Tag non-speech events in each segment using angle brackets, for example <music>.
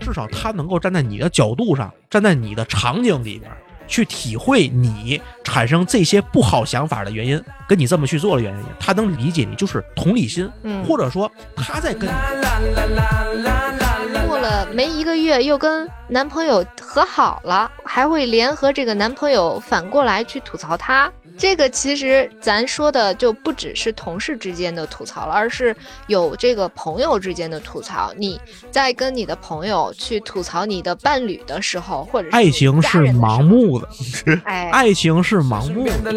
至少他能够站在你的角度上，站在你的场景里边，去体会你产生这些不好想法的原因，跟你这么去做的原因，他能理解你，就是同理心，嗯或者说他在跟你。过了没一个月，又跟男朋友和好了，还会联合这个男朋友反过来去吐槽他。这个其实咱说的就不只是同事之间的吐槽了，而是有这个朋友之间的吐槽。你在跟你的朋友去吐槽你的伴侣的时候，或者是爱情是盲，目的，哎，爱情是盲目的。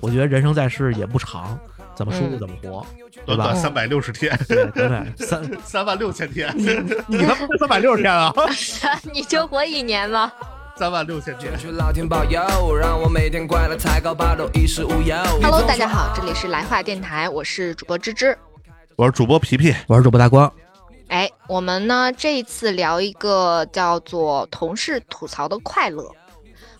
我觉得人生在世也不长，怎么舒服嗯怎么活，对吧？短短三百六十天，对对对，三三万六千天，你他妈三百六十天啊！<laughs> 你就活一年吗？三万六千天。去老天保佑，让我每天快乐才高八斗，衣食无忧。Hello，大家好，这里是来话电台，我是主播芝芝。我是主播皮皮，我是主播大光，哎，我们呢这一次聊一个叫做同事吐槽的快乐。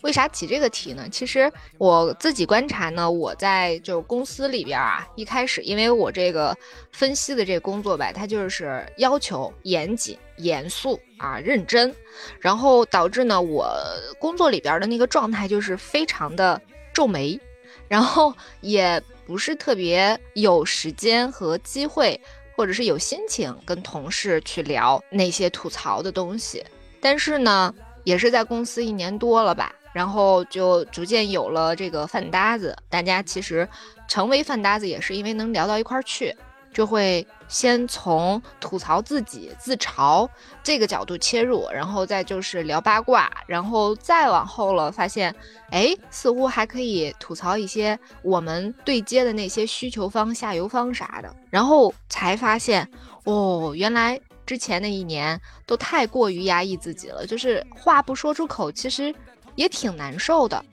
为啥起这个题呢？其实我自己观察呢，我在就公司里边啊，一开始因为我这个分析的这个工作吧，它就是要求严谨、严肃啊、认真，然后导致呢，我工作里边的那个状态就是非常的皱眉，然后也不是特别有时间和机会或者是有心情跟同事去聊那些吐槽的东西。但是呢，也是在公司一年多了吧，然后就逐渐有了这个饭搭子。大家其实成为饭搭子也是因为能聊到一块儿去，就会先从吐槽自己、自嘲这个角度切入，然后再就是聊八卦，然后再往后了，发现哎，似乎还可以吐槽一些我们对接的那些需求方、下游方啥的，然后才发现哦，原来之前那一年都太过于压抑自己了，就是话不说出口，其实也挺难受的。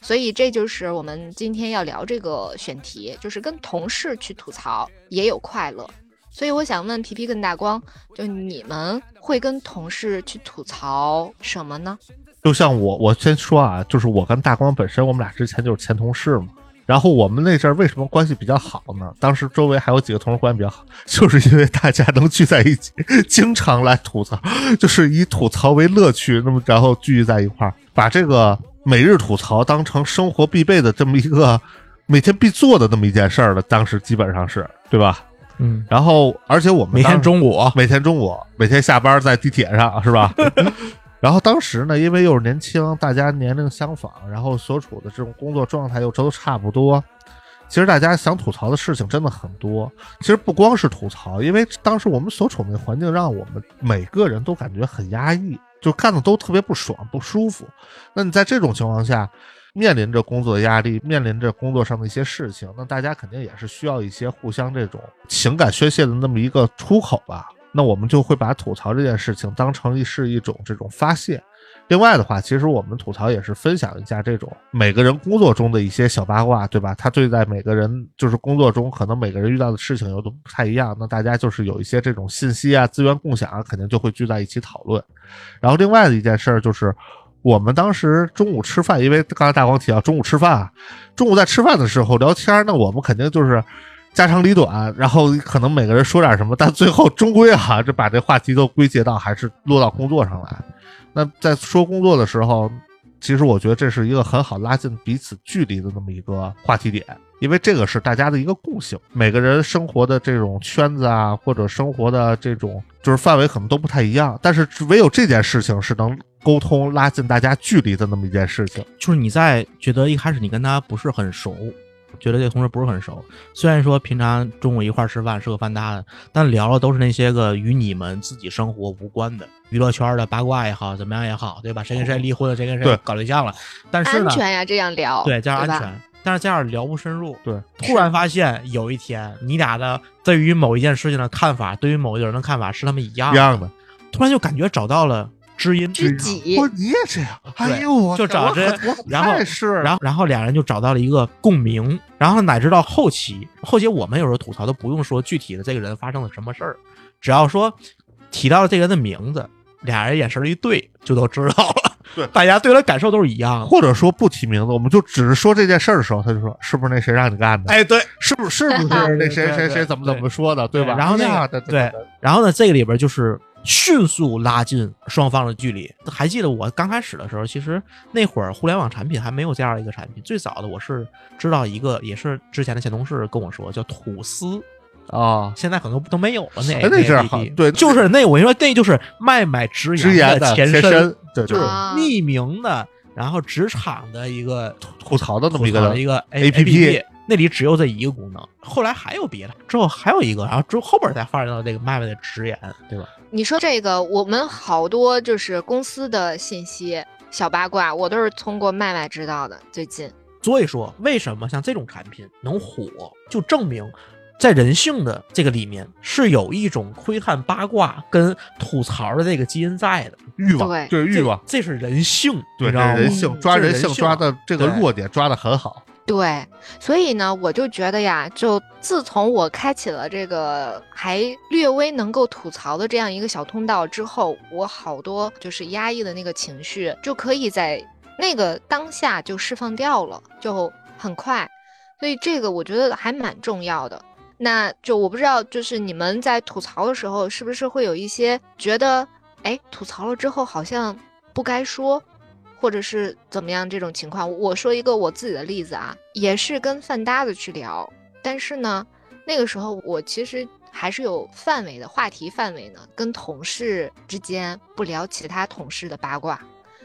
所以这就是我们今天要聊这个选题，就是跟同事去吐槽也有快乐。所以我想问皮皮跟大光，就你们会跟同事去吐槽什么呢？就像我，我先说啊，就是我跟大光本身，我们俩之前就是前同事嘛。然后我们那阵儿为什么关系比较好呢？当时周围还有几个同事关系比较好，<laughs> 就是因为大家能聚在一起，经常来吐槽，<laughs> 就是以吐槽为乐趣，那么然后聚集在一块儿，把这个每日吐槽当成生活必备的这么一个每天必做的那么一件事儿了。当时基本上是对吧？嗯，然后而且我们每天中午每天中午，每天下班在地铁上是吧？<laughs> 然后当时呢，因为又是年轻，大家年龄相仿，然后所处的这种工作状态又都差不多，其实大家想吐槽的事情真的很多。其实不光是吐槽，因为当时我们所处的环境让我们每个人都感觉很压抑，就干的都特别不爽、不舒服。那你在这种情况下，面临着工作压力，面临着工作上的一些事情，那大家肯定也是需要一些互相这种情感宣泄的那么一个出口吧。那我们就会把吐槽这件事情当成是一种这种发泄。另外的话，其实我们吐槽也是分享一下这种每个人工作中的一些小八卦，对吧？他对待每个人就是工作中可能每个人遇到的事情有都不太一样，那大家就是有一些这种信息啊、资源共享啊，肯定就会聚在一起讨论。然后另外的一件事儿就是。我们当时中午吃饭，因为刚才大光提到中午吃饭啊，中午在吃饭的时候聊天，那我们肯定就是家长里短，然后可能每个人说点什么，但最后终归啊，就把这话题都归结到还是落到工作上来。那在说工作的时候，其实我觉得这是一个很好拉近彼此距离的那么一个话题点，因为这个是大家的一个共性，每个人生活的这种圈子啊，或者生活的这种就是范围可能都不太一样，但是唯有这件事情是能沟通拉近大家距离的那么一件事情。就是你在觉得一开始你跟他不是很熟，觉得这个同事不是很熟，虽然说平常中午一块儿吃饭是个饭搭子，但聊的都是那些个与你们自己生活无关的娱乐圈的八卦也好，怎么样也好，对吧？谁跟谁离婚了，谁跟谁对搞对象了，但是呢，安全呀，这样聊，对，加上安全，但是这样聊不深入。对，突然发现有一天你俩的对于某一件事情的看法，对于某一个人的看法是他们一样一样的，突然就感觉找到了知音，知己哦你也这样，哎呦，我就找这然后是，然后然后俩人就找到了一个共鸣，然后乃至到后期，后期我们有时候吐槽都不用说具体的这个人发生了什么事儿，只要说提到了这个人的名字，俩人眼神一对就都知道了。<laughs> 对大家对他感受都是一样的。或者说不提名字，我们就只是说这件事儿的时候，他就说是不是那谁让你干的？哎，对。是不是是不是那谁谁谁怎么怎么说的，对吧？然后那哎呀个对对对，然后呢，这个里边就是迅速拉近双方的距离。还记得我刚开始的时候，其实那会儿互联网产品还没有这样一个产品。最早的我是知道一个，也是之前的前同事跟我说，叫吐司。啊，现在可能都没有了。那哎那阵儿 APP 好对就是那我跟你说，那就是麦麦直直言的的前前身，对，就是啊匿名的，然后职场的一个吐槽的那么一个一个 APP 那里只有这一个功能，后来还有别的，之后还有一个，然后之后后边才发展到这个麦麦的直言，对吧？你说这个，我们好多就是公司的信息小八卦，我都是通过麦麦知道的。最近，所以说，为什么像这种产品能火，就证明在人性的这个里面是有一种窥探八卦跟吐槽的这个基因在的。欲望，对对欲望，这，这是人性，对，这你知道吗？人性抓人性抓的这个弱点抓的很好。对，所以呢，我就觉得呀，就自从我开启了这个还略微能够吐槽的这样一个小通道之后，我好多就是压抑的那个情绪就可以在那个当下就释放掉了，就很快。所以这个我觉得还蛮重要的。那就我不知道，就是你们在吐槽的时候，是不是会有一些觉得，哎，吐槽了之后好像不该说，或者是怎么样这种情况？我说一个我自己的例子啊，也是跟饭搭子去聊，但是呢，那个时候我其实还是有范围的话题范围呢，跟同事之间不聊其他同事的八卦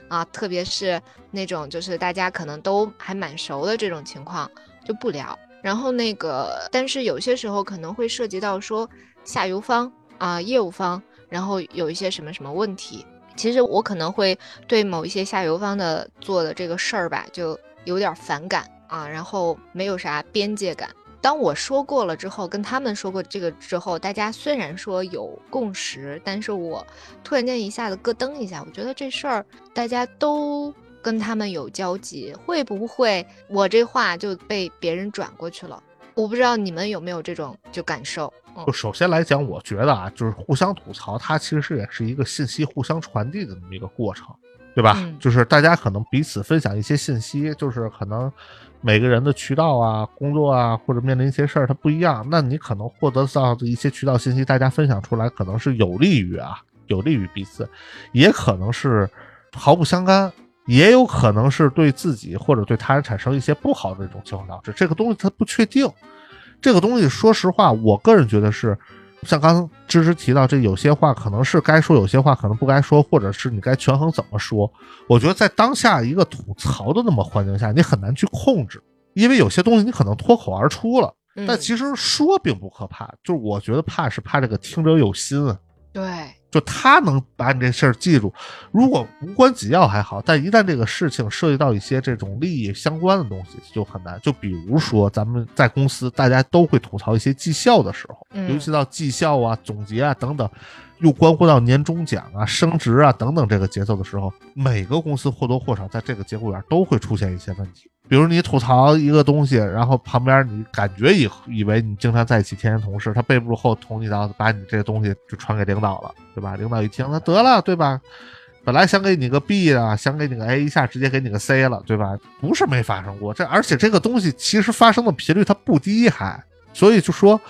啊，特别是那种就是大家可能都还蛮熟的这种情况就不聊。然后那个，但是有些时候可能会涉及到说下游方啊、业务方，然后有一些什么什么问题。其实我可能会对某一些下游方的做的这个事儿吧，就有点反感啊，然后没有啥边界感。当我说过了之后，跟他们说过这个之后，大家虽然说有共识，但是我突然间一下子咯噔一下，我觉得这事儿大家都跟他们有交集，会不会我这话就被别人转过去了？我不知道你们有没有这种就感受。嗯就首先来讲，我觉得啊，就是互相吐槽，它其实也是一个信息互相传递的这么一个过程，对吧？嗯就是大家可能彼此分享一些信息，就是可能每个人的渠道啊、工作啊，或者面临一些事儿，它不一样。那你可能获得到的一些渠道信息，大家分享出来，可能是有利于啊，有利于彼此，也可能是毫不相干。也有可能是对自己或者对他人产生一些不好的这种情况导致，这个东西它不确定。这个东西，说实话，我个人觉得是，像刚刚芝芝提到，这有些话可能是该说，有些话可能不该说，或者是你该权衡怎么说。我觉得在当下一个吐槽的那么环境下，你很难去控制，因为有些东西你可能脱口而出了，嗯但其实说并不可怕，就是我觉得怕是怕这个听者有心啊。对，就他能把你这事儿记住，如果无关紧要还好，但一旦这个事情涉及到一些这种利益相关的东西，就很难。就比如说咱们在公司，大家都会吐槽一些绩效的时候，嗯尤其到绩效啊、总结啊等等，又关乎到年终奖啊、升职啊等等这个节奏的时候，每个公司或多或少在这个节骨眼儿都会出现一些问题。比如你吐槽一个东西，然后旁边你感觉以以为你经常在一起天天同事，他背不住后捅你一刀，把你这个东西就传给领导了，对吧？领导一听，那得了，对吧？本来想给你个 B 啊，想给你个 A，一下直接给你个 C 了，对吧？不是没发生过，这而且这个东西其实发生的频率它不低还，所以就说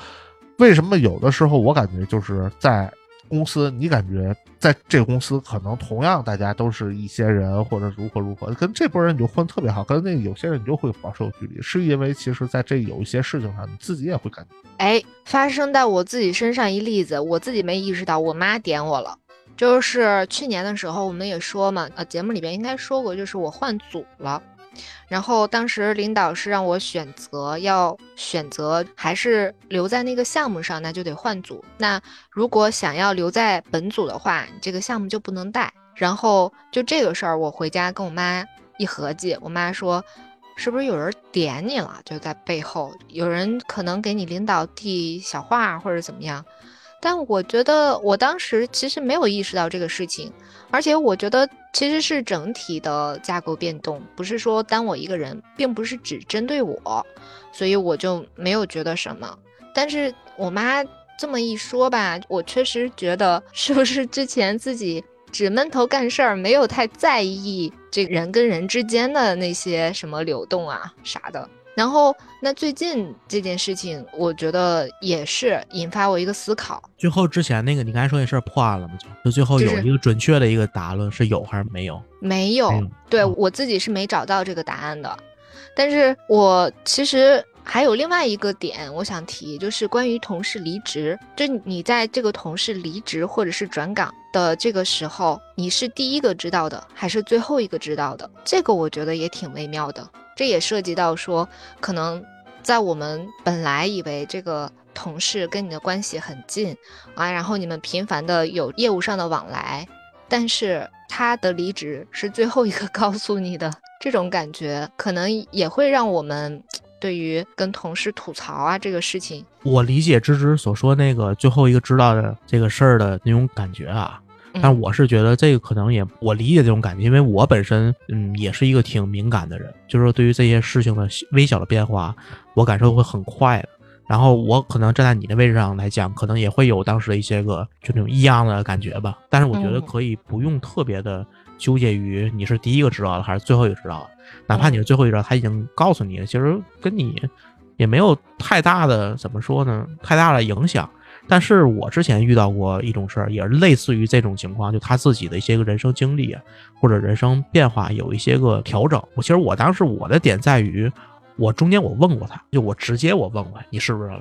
为什么有的时候我感觉就是在公司，你感觉在这个公司可能同样大家都是一些人或者如何如何，跟这波人你就混特别好，跟那有些人你就会保持有距离，是因为其实在这有一些事情上你自己也会感觉。哎，发生在我自己身上一例子，我自己没意识到，我妈点我了。就是去年的时候，我们也说嘛，呃，节目里边应该说过，就是我换组了。然后当时领导是让我选择，要选择还是留在那个项目上，那就得换组。那如果想要留在本组的话，你这个项目就不能带。然后就这个事儿，我回家跟我妈一合计，我妈说。是不是有人点你了？就在背后有人可能给你领导递小话或者怎么样，但我觉得我当时其实没有意识到这个事情，而且我觉得其实是整体的架构变动，不是说单我一个人，并不是只针对我，所以我就没有觉得什么。但是我妈这么一说吧，我确实觉得是不是之前自己只闷头干事儿，没有太在意这人跟人之间的那些什么流动啊啥的。然后，那最近这件事情，我觉得也是引发我一个思考。最后之前那个你刚才说那事儿破案了吗？就就最后有一个准确的一个答案是有还是没有？没有，对我自己是没找到这个答案的。但是我其实还有另外一个点，我想提，就是关于同事离职。就你在这个同事离职或者是转岗的这个时候，你是第一个知道的，还是最后一个知道的？这个我觉得也挺微妙的。这也涉及到说，可能在我们本来以为这个同事跟你的关系很近啊，然后你们频繁的有业务上的往来，但是他的离职是最后一个 <laughs> 告诉你的，这种感觉可能也会让我们对于跟同事吐槽啊这个事情，我理解芝芝所说那个最后一个知道的这个事儿的那种感觉啊，但嗯我是觉得这个可能也我理解这种感觉，因为我本身嗯也是一个挺敏感的人，就是说对于这些事情的微小的变化，我感受会很快的。然后我可能站在你的位置上来讲，可能也会有当时的一些个就那种异样的感觉吧。但是我觉得嗯可以不用特别的纠结于你是第一个知道的还是最后一个知道的，哪怕你是最后一个知道，他已经告诉你了，其实跟你也没有太大的怎么说呢，太大的影响。但是我之前遇到过一种事儿，也是类似于这种情况，就他自己的一些个人生经历，或者人生变化有一些个调整。我其实我当时我的点在于，我中间我问过他，就我直接我问过你是不是，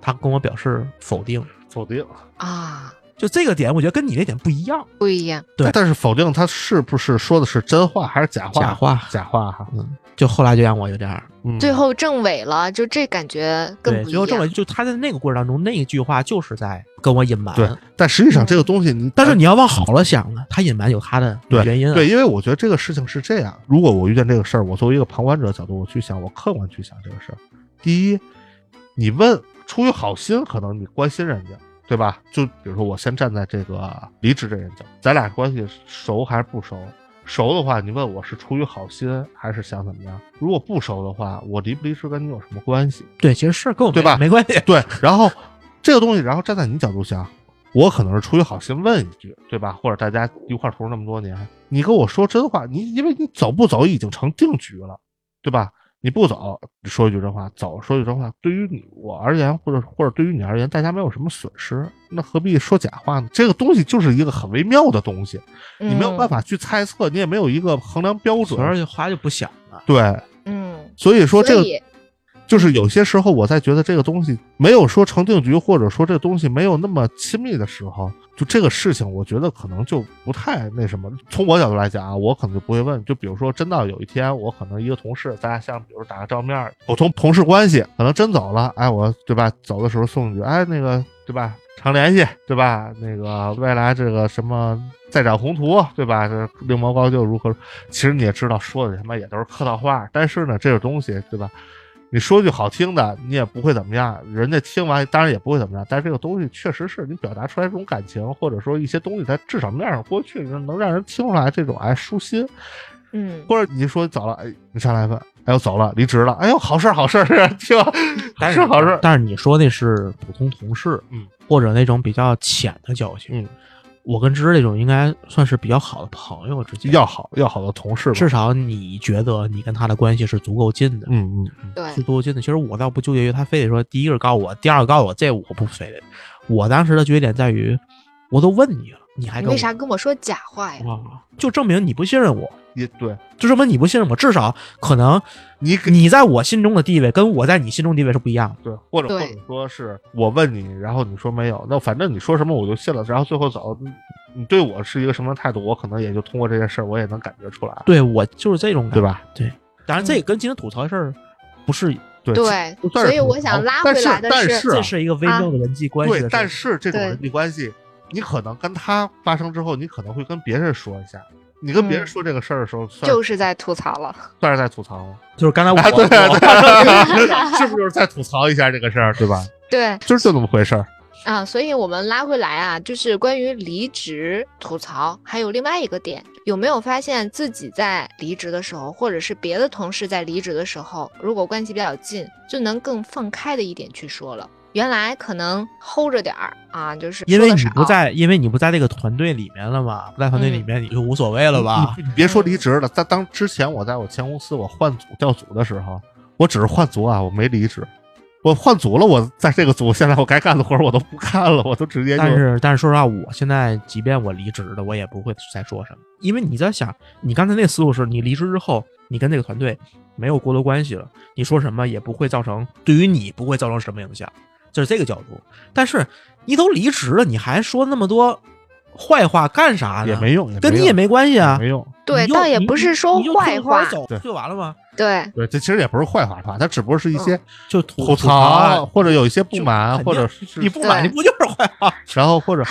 他跟我表示否定。否定。啊就这个点，我觉得跟你那点不一样。不一样，对但是否定他是不是说的是真话还是假话？假话假话哈。嗯，就后来就让我有点儿嗯，最后政委了，就这感觉更对，不一样最后政委。就他在那个过程当中那一句话就是在跟我隐瞒。对，但实际上这个东西你，但是你要往好了想呢，他隐瞒有他的原因、啊。对，因为我觉得这个事情是这样，如果我遇见这个事儿，我作为一个旁观者角度，我去想，我客观去想这个事儿。第一，你问出于好心，可能你关心人家，对吧？就比如说我先站在这个离职这人角，咱俩关系熟还是不熟？熟的话，你问我是出于好心还是想怎么样？如果不熟的话，我离不离职跟你有什么关系？对，其实是跟我没对吧没关系。对，然后这个东西，然后站在你角度想，我可能是出于好心问一句，对吧？或者大家一块儿同事那么多年，你跟我说真话，你因为你走不走已经成定局了，对吧？你不走，说一句真话；走，说一句真话。对于你我而言，或者或者对于你而言，大家没有什么损失，那何必说假话呢？这个东西就是一个很微妙的东西，你没有办法，去猜测，你也没有一个衡量标所以准。就话就不想了。对，嗯，所以说这个就是有些时候我在觉得这个东西没有说成定局，或者说这个东西没有那么亲密的时候，就这个事情，我觉得可能就不太那什么。从我角度来讲啊，我可能就不会问。就比如说，真到有一天，我可能一个同事，大家像比如打个照面，普通同事关系，可能真走了，哎，我对吧？走的时候送一句，哎，那个对吧？常联系，对吧？那个未来这个什么再展宏图，对吧？这另谋高就如何？其实你也知道，说的他妈也都是客套话。但是呢，这个东西，对吧？你说句好听的，你也不会怎么样，人家听完当然也不会怎么样。但是这个东西确实是你表达出来这种感情，或者说一些东西，它至少面上过去，能让人听出来这种哎舒心。嗯，或者你说走了，哎，你上来问，哎呦走了，离职了，哎呦好事好事 <laughs> 听但是好事。但是你说那是普通同事，嗯，或者那种比较浅的交情。嗯，我跟芝芝这种应该算是比较好的朋友之间，要好要好的同事吧，至少你觉得你跟他的关系是足够近的，嗯嗯嗯，对。是，足够近的。其实我倒不纠结于他非得说第一个告诉我，第二个告诉我，这我不非得。我当时的纠结点在于，我都问你了，你还你为啥跟我说假话呀？啊？就证明你不信任我，也对就证明你不信任我。至少可能你你在我心中的地位跟我在你心中地位是不一样的。对，或者或对者说是我问你，然后你说没有，那反正你说什么我就信了，然后最后走，你你对我是一个什么态度，我可能也就通过这件事儿，我也能感觉出来，对我就是这种感觉对？吧？对，当然这也跟今天吐槽的事儿不是，对对不，算是所以我槽想拉但是回来的但是这是一个微妙的人际关系的对，事儿。但是这种对人际关系，你可能跟他发生之后，你可能会跟别人说一下。你跟别人嗯说这个事儿的时候，算就是在吐槽了。算是在吐槽吗？就是刚才我 <laughs> 啊，对我对，是不是就是在吐槽一下这个事儿，对吧？对就是就那么回事儿。啊，所以我们拉回来啊，就是关于离职吐槽，还有另外一个点，有没有发现自己在离职的时候，或者是别的同事在离职的时候，如果关系比较近，就能更放开的一点去说了。原来可能 hold 着点儿啊，就是因为你不在，因为你不在这个团队里面了嘛，不在团队里嗯面你就无所谓了吧？你你别说离职了，在当之前我在我前公司我换组调组的时候，我只是换组啊，我没离职。我换组了，我在这个组，现在我该干的活儿我都不干了，我都直接就但是但是说实话，我现在即便我离职了，我也不会再说什么，因为你在想，你刚才那思路是你离职之后，你跟那个团队没有过多关系了，你说什么也不会造成对于你不会造成什么影响，这是这个角度。但是你都离职了，你还说那么多坏话干啥呢？也没用，跟你也没关系啊。没用。对，倒也你不是说坏话对就完了吗？对，对，这其实也不是坏话，是吧？它只不过是一些就吐吐槽，或者有一些不满，或者是你不满，你不就是坏话？然后或者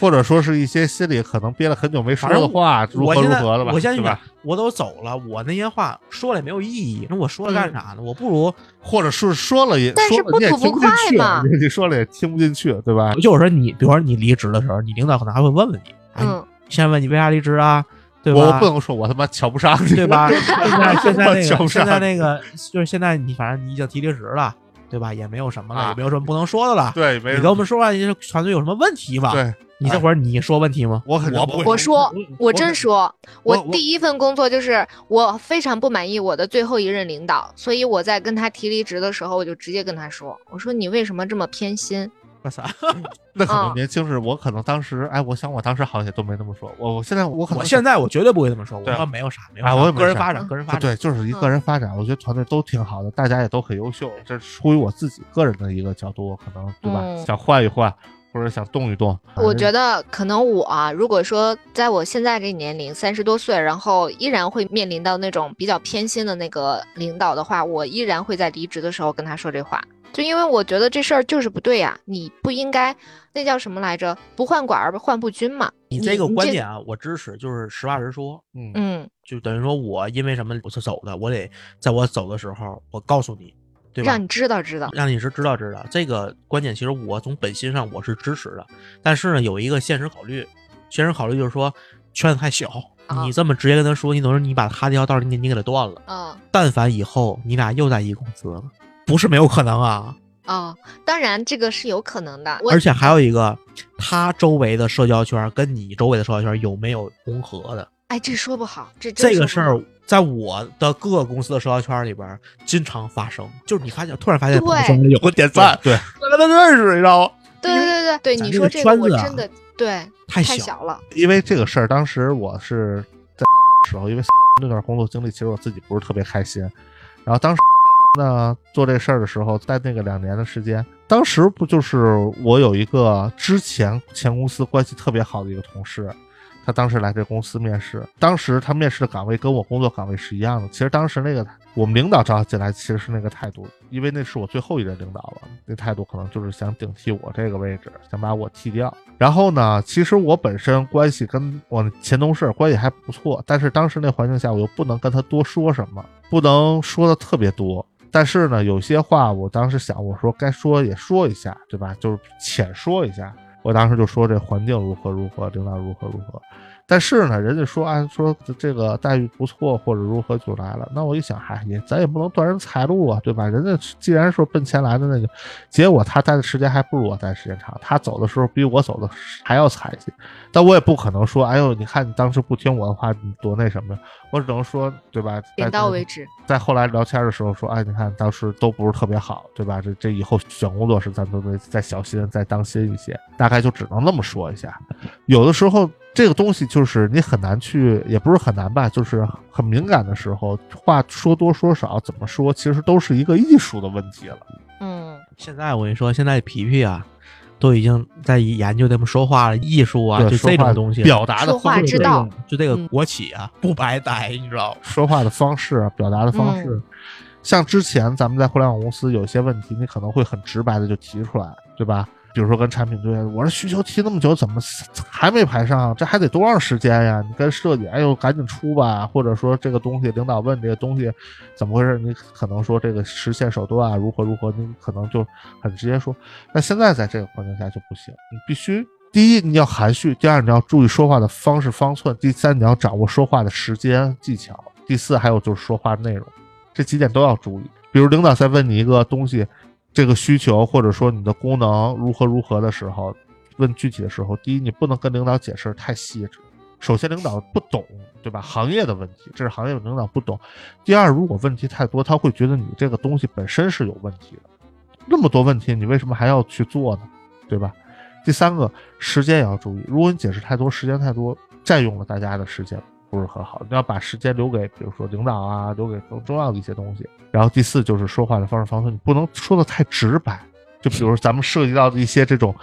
或者说是一些心里可能憋了很久没说的话，如何如何的吧？我现在吧？，我都走了，我那些话说了也没有意义，那我说了嗯干啥呢？我不如或者是说了也但是说了你也不吐不听不进去快嘛 <laughs> 你说了也听不进去，对吧？就是说你，比如说你离职的时候，你领导可能还会问问你，哎，嗯，先问你为啥离职啊，对吧？我不能说我他妈瞧不上你，对吧？<laughs> 现在现在那个现在那个就是现在你反正你已经提离职了，对吧？也没有什么了，啊也没有什么不能说的了。对，没你跟我们说完，你这团队有什么问题吗？对，你这会儿你说问题吗？我肯定不会我说，我真说，我我第一份工作就是我非常不满意我的最后一任领导，所以我在跟他提离职的时候，我就直接跟他说，我说你为什么这么偏心？我操！<laughs> 那可能啊年轻时，我可能当时，哎，我想我当时好像也都没那么说。我我现在我可能我现在我绝对不会这么说，我说没有啥，没有啊啥我个人发展，个人发展。对，就是一个人发展，我觉得团队都挺好的，大家也都很优秀。这是出于我自己个人的一个角度，我可能对吧，嗯想换一换，或者想动一动。我觉得得可能我啊，如果说在我现在这个年龄，三十多岁，然后依然会面临到那种比较偏心的那个领导的话，我依然会在离职的时候跟他说这话，就因为我觉得这事儿就是不对呀、你不应该，那叫什么来着？不患寡而患不均嘛。你这个观点，啊，我支持，就是实话实说。嗯嗯，就等于说我因为什么我是走的，我得在我走的时候，我告诉你，对吧？让你知道知道。让你是知道知道这个观点，其实我从本心上我是支持的，但是呢，有一个现实考虑，现实考虑就是说圈子太小，啊你这么直接跟他说，你等于你把他这条道你你给他断了。嗯但凡以后你俩又在一个公司了，不是没有可能啊。哦，当然这个是有可能的。而且还有一个，他周围的社交圈跟你周围的社交圈有没有融合的？哎，这说不好，这这个事儿在我的各个公司的社交圈里边儿经常发生，就是你发现突然发现对朋友圈有个点赞，对，我跟他认识，你知道吗？对对对对对，你说这个我圈子啊真的对太小了。因为这个事儿，当时我是在时候，因为 <laughs> 那段工作经历，其实我自己不是特别开心。然后当时那做这事儿的时候，在那个两年的时间，当时不就是我有一个之前前公司关系特别好的一个同事，他当时来这公司面试，当时他面试的岗位跟我工作岗位是一样的。其实当时那个我们领导招他进来，其实是那个态度，因为那是我最后一任领导了，那态度可能就是想顶替我这个位置，想把我替掉。然后呢，其实我本身关系跟我前同事关系还不错，但是当时那环境下，我又不能跟他多说什么，不能说的特别多。但是呢，有些话我当时想，我说该说也说一下，对吧？就是浅说一下。我当时就说这环境如何如何，领导如何如何。但是呢，人家说啊，说这个待遇不错或者如何就来了。那我一想，嗨，也咱也不能断人财路啊，对吧？人家既然说奔钱来的，那就结果他待的时间还不如我待的时间长，他走的时候比我走的还要惨一些。但我也不可能说，哎呦，你看你当时不听我的话，你多那什么呀？我只能说，对吧？点到为止。在后来聊天的时候说，哎，你看当时都不是特别好，对吧？这这以后选工作时咱都得再小心、再当心一些。大概就只能那么说一下。有的时候这个东西就是你很难去，也不是很难吧，就是很敏感的时候，话说多说少，怎么说，其实都是一个艺术的问题了。嗯，现在我跟你说，现在皮皮啊，都已经在研究这么说话的艺术啊，就对说话这种东西，表达的说话方式之道，就这个嗯国企啊，不白待，你知道吗？说话的方式、啊表达的方式。嗯像之前咱们在互联网公司有些问题，你可能会很直白的就提出来，对吧？比如说跟产品队，我这需求提那么久，怎么还没排上？这还得多长时间呀？你跟设计，哎呦，赶紧出吧！或者说这个东西，领导问这个东西怎么回事？你可能说这个实现手段啊，如何如何，你可能就很直接说。那现在在这个环境下就不行，你必须第一你要含蓄，第二你要注意说话的方式方寸，第三你要掌握说话的时间技巧，第四还有就是说话内容，这几点都要注意。比如领导在问你一个东西，这个需求或者说你的功能如何如何的时候，问具体的时候，第一，你不能跟领导解释太细致。首先，领导不懂，对吧？行业的问题，这是行业领导不懂。第二，如果问题太多，他会觉得你这个东西本身是有问题的。那么多问题，你为什么还要去做呢？对吧？第三个，时间也要注意。如果你解释太多，时间太多，占用了大家的时间，不是很好。你要把时间留给，比如说领导啊，留给更重要的一些东西。然后第四就是说话的方式方式，你不能说的太直白。就比如咱们涉及到的一些这种。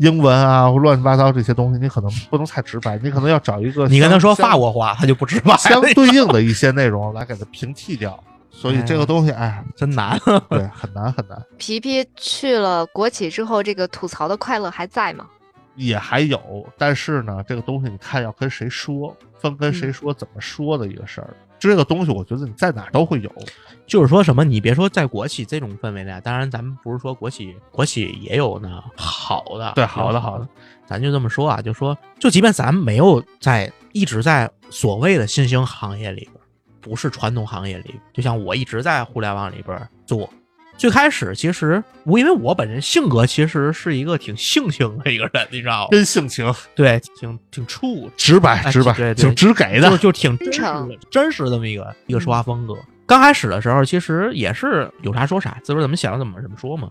英文啊或，乱七八糟这些东西，你可能不能太直白，你可能要找一个你跟他说法国话，他就不直白，相对应的一些内容来给他平替掉。所以这个东西，哎，真难，对，<laughs> 很难很难。皮皮去了国企之后，这个吐槽的快乐还在吗？也还有，但是呢，这个东西你看要跟谁说，分跟谁说，怎么说的一个事儿。这个东西，我觉得你在哪都会有。就是说什么，你别说在国企这种氛围里，当然咱们不是说国企，国企也有呢好的，对，好的好的，咱就这么说啊，就说，就即便咱没有在一直在所谓的新兴行业里边，不是传统行业里，就像我一直在互联网里边做。最开始其实我因为我本人性格其实是一个挺性情的一个人，你知道吗？真性情，对，挺挺处直白直白，对，挺直给的，就就挺真实的，真实这么一个一个说话风格。刚开始的时候其实也是有啥说啥，自个儿怎么想怎么怎么说嘛。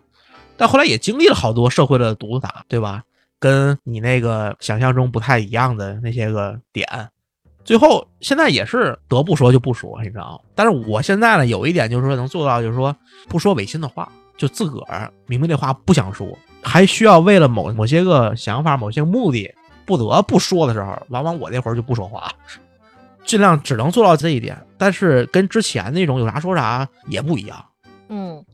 但后来也经历了好多社会的毒打，对吧？跟你那个想象中不太一样的那些个点。最后，现在也是得不说就不说，你知道吗？但是我现在呢，有一点就是说能做到，就是说不说违心的话，就自个儿明明这话不想说，还需要为了某某些个想法、某些目的不得不说的时候，往往我那会儿就不说话，<laughs> 尽量只能做到这一点。但是跟之前那种有啥说啥也不一样。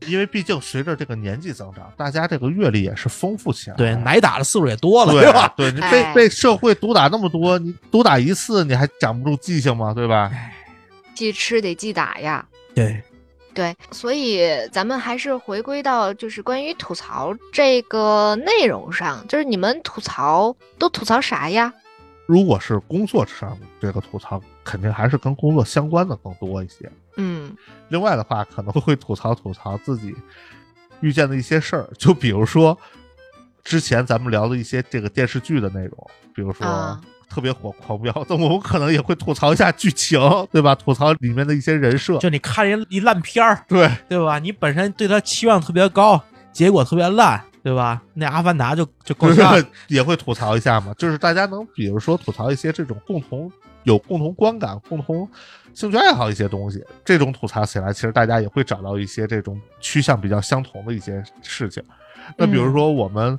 嗯，因为毕竟随着这个年纪增长，大家这个阅历也是丰富起来，对，挨打的次数也多了，对吧？对你被被社会毒打那么多，你毒打一次你还长不住记性吗？对吧？记吃得记打呀。对，对，所以咱们还是回归到就是关于吐槽这个内容上，就是你们吐槽都吐槽啥呀？如果是工作上这个吐槽，肯定还是跟工作相关的更多一些。嗯，另外的话，可能会吐槽吐槽自己遇见的一些事儿，就比如说之前咱们聊的一些这个电视剧的内容，比如说特别火《狂飙》，<laughs> 那我们可能也会吐槽一下剧情，对吧？吐槽里面的一些人设。就你看人一烂片儿，对对吧？你本身对他期望特别高，结果特别烂。对吧？那《阿凡达》就就够呛，也会吐槽一下嘛。就是大家能，比如说吐槽一些这种共同有共同观感、共同兴趣爱好一些东西，这种吐槽起来，其实大家也会找到一些这种趋向比较相同的一些事情。那比如说我们，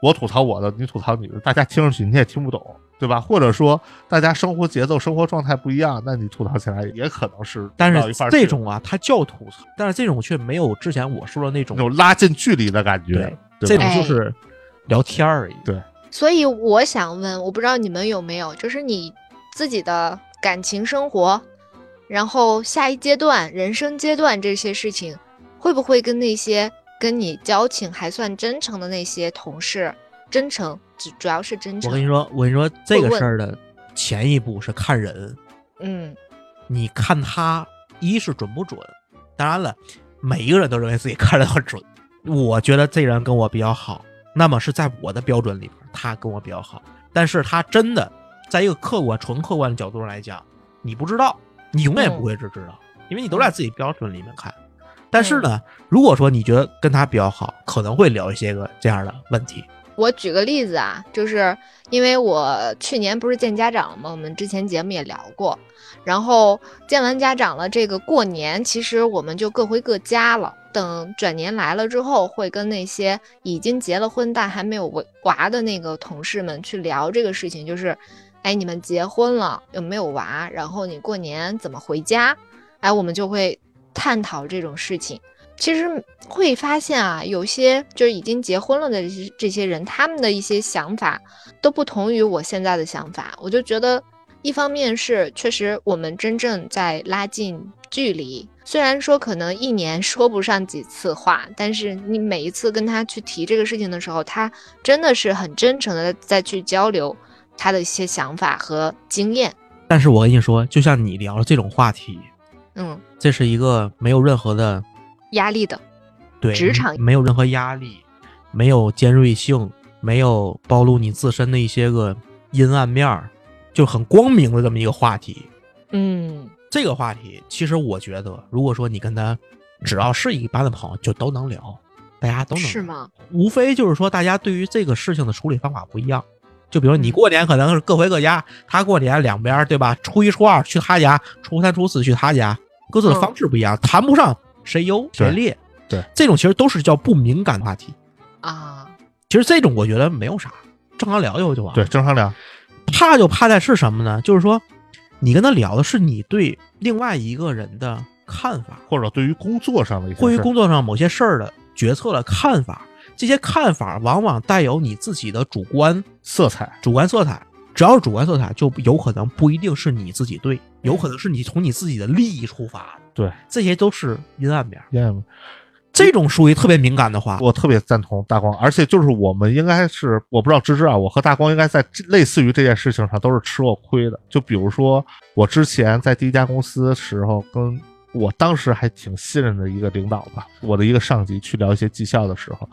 我吐槽我的，你吐槽你的，大家听上去你也听不懂，对吧？或者说大家生活节奏、生活状态不一样，那你吐槽起来也可能是。但是这种啊，它叫吐槽，但是这种却没有之前我说的那种有拉近距离的感觉。这种就是聊天而已。对，所以我想问，我不知道你们有没有，就是你自己的感情生活，然后下一阶段人生阶段这些事情，会不会跟那些跟你交情还算真诚的那些同事真诚？主主要是真诚。我跟你说，我跟你说，这个事儿的前一步是看人。嗯，你看他一是准不准？当然了，每一个人都认为自己看的很准。我觉得这人跟我比较好，那么是在我的标准里边，他跟我比较好。但是他真的，在一个客观、纯客观的角度上来讲，你不知道，你永远不会是知道，因为你都在自己标准里面看。但是呢，如果说你觉得跟他比较好，可能会聊一些个这样的问题。我举个例子啊，就是因为我去年不是见家长了吗？我们之前节目也聊过，然后见完家长了，这个过年其实我们就各回各家了。等转年来了之后，会跟那些已经结了婚但还没有娃的那个同事们去聊这个事情，就是，哎，你们结婚了有没有娃？然后你过年怎么回家？哎，我们就会探讨这种事情。其实会发现啊，有些就是已经结婚了的这些这些人，他们的一些想法都不同于我现在的想法。我就觉得，一方面是确实我们真正在拉近距离。虽然说可能一年 <laughs> 说不上几次话，但是你每一次跟他去提这个事情的时候，他真的是很真诚的在去交流他的一些想法和经验。但是我跟你说，就像你聊这种话题，嗯，这是一个没有任何的压力的，对职场没有任何压力，没有尖锐性，没有暴露你自身的一些个阴暗面儿，就很光明的这么一个话题。嗯这个话题，其实我觉得，如果说你跟他只要是一般的朋友，就都能聊，大家都能是？吗？无非就是说，大家对于这个事情的处理方法不一样。就比如你嗯过年可能是各回各家，他过年两边儿对吧？初一初二去他家，初三初四去他家，各自的方式不一样，谈不上谁优谁劣。对这种其实都是叫不敏感话题。啊，其实这种我觉得没有啥，正常聊一会就完了。对，正常聊。怕就怕在是什么呢？就是说，你跟他聊的是你对另外一个人的看法，或者对于工作上的一些事儿关于工作上某些事儿的决策的看法。这些看法往往带有你自己的主观色彩，主观色彩，只要是主观色彩，就有可能不一定是你自己对，有可能是你从你自己的利益出发。对，这些都是阴暗面。阴暗面这种属于特别敏感的话，我特别赞同大光，而且就是我们应该是，我不知道芝芝啊，我和大光应该在类似于这件事情上都是吃过亏的。就比如说，我之前在第一家公司时候，跟我当时还挺信任的一个领导吧，我的一个上级去聊一些绩效的时候，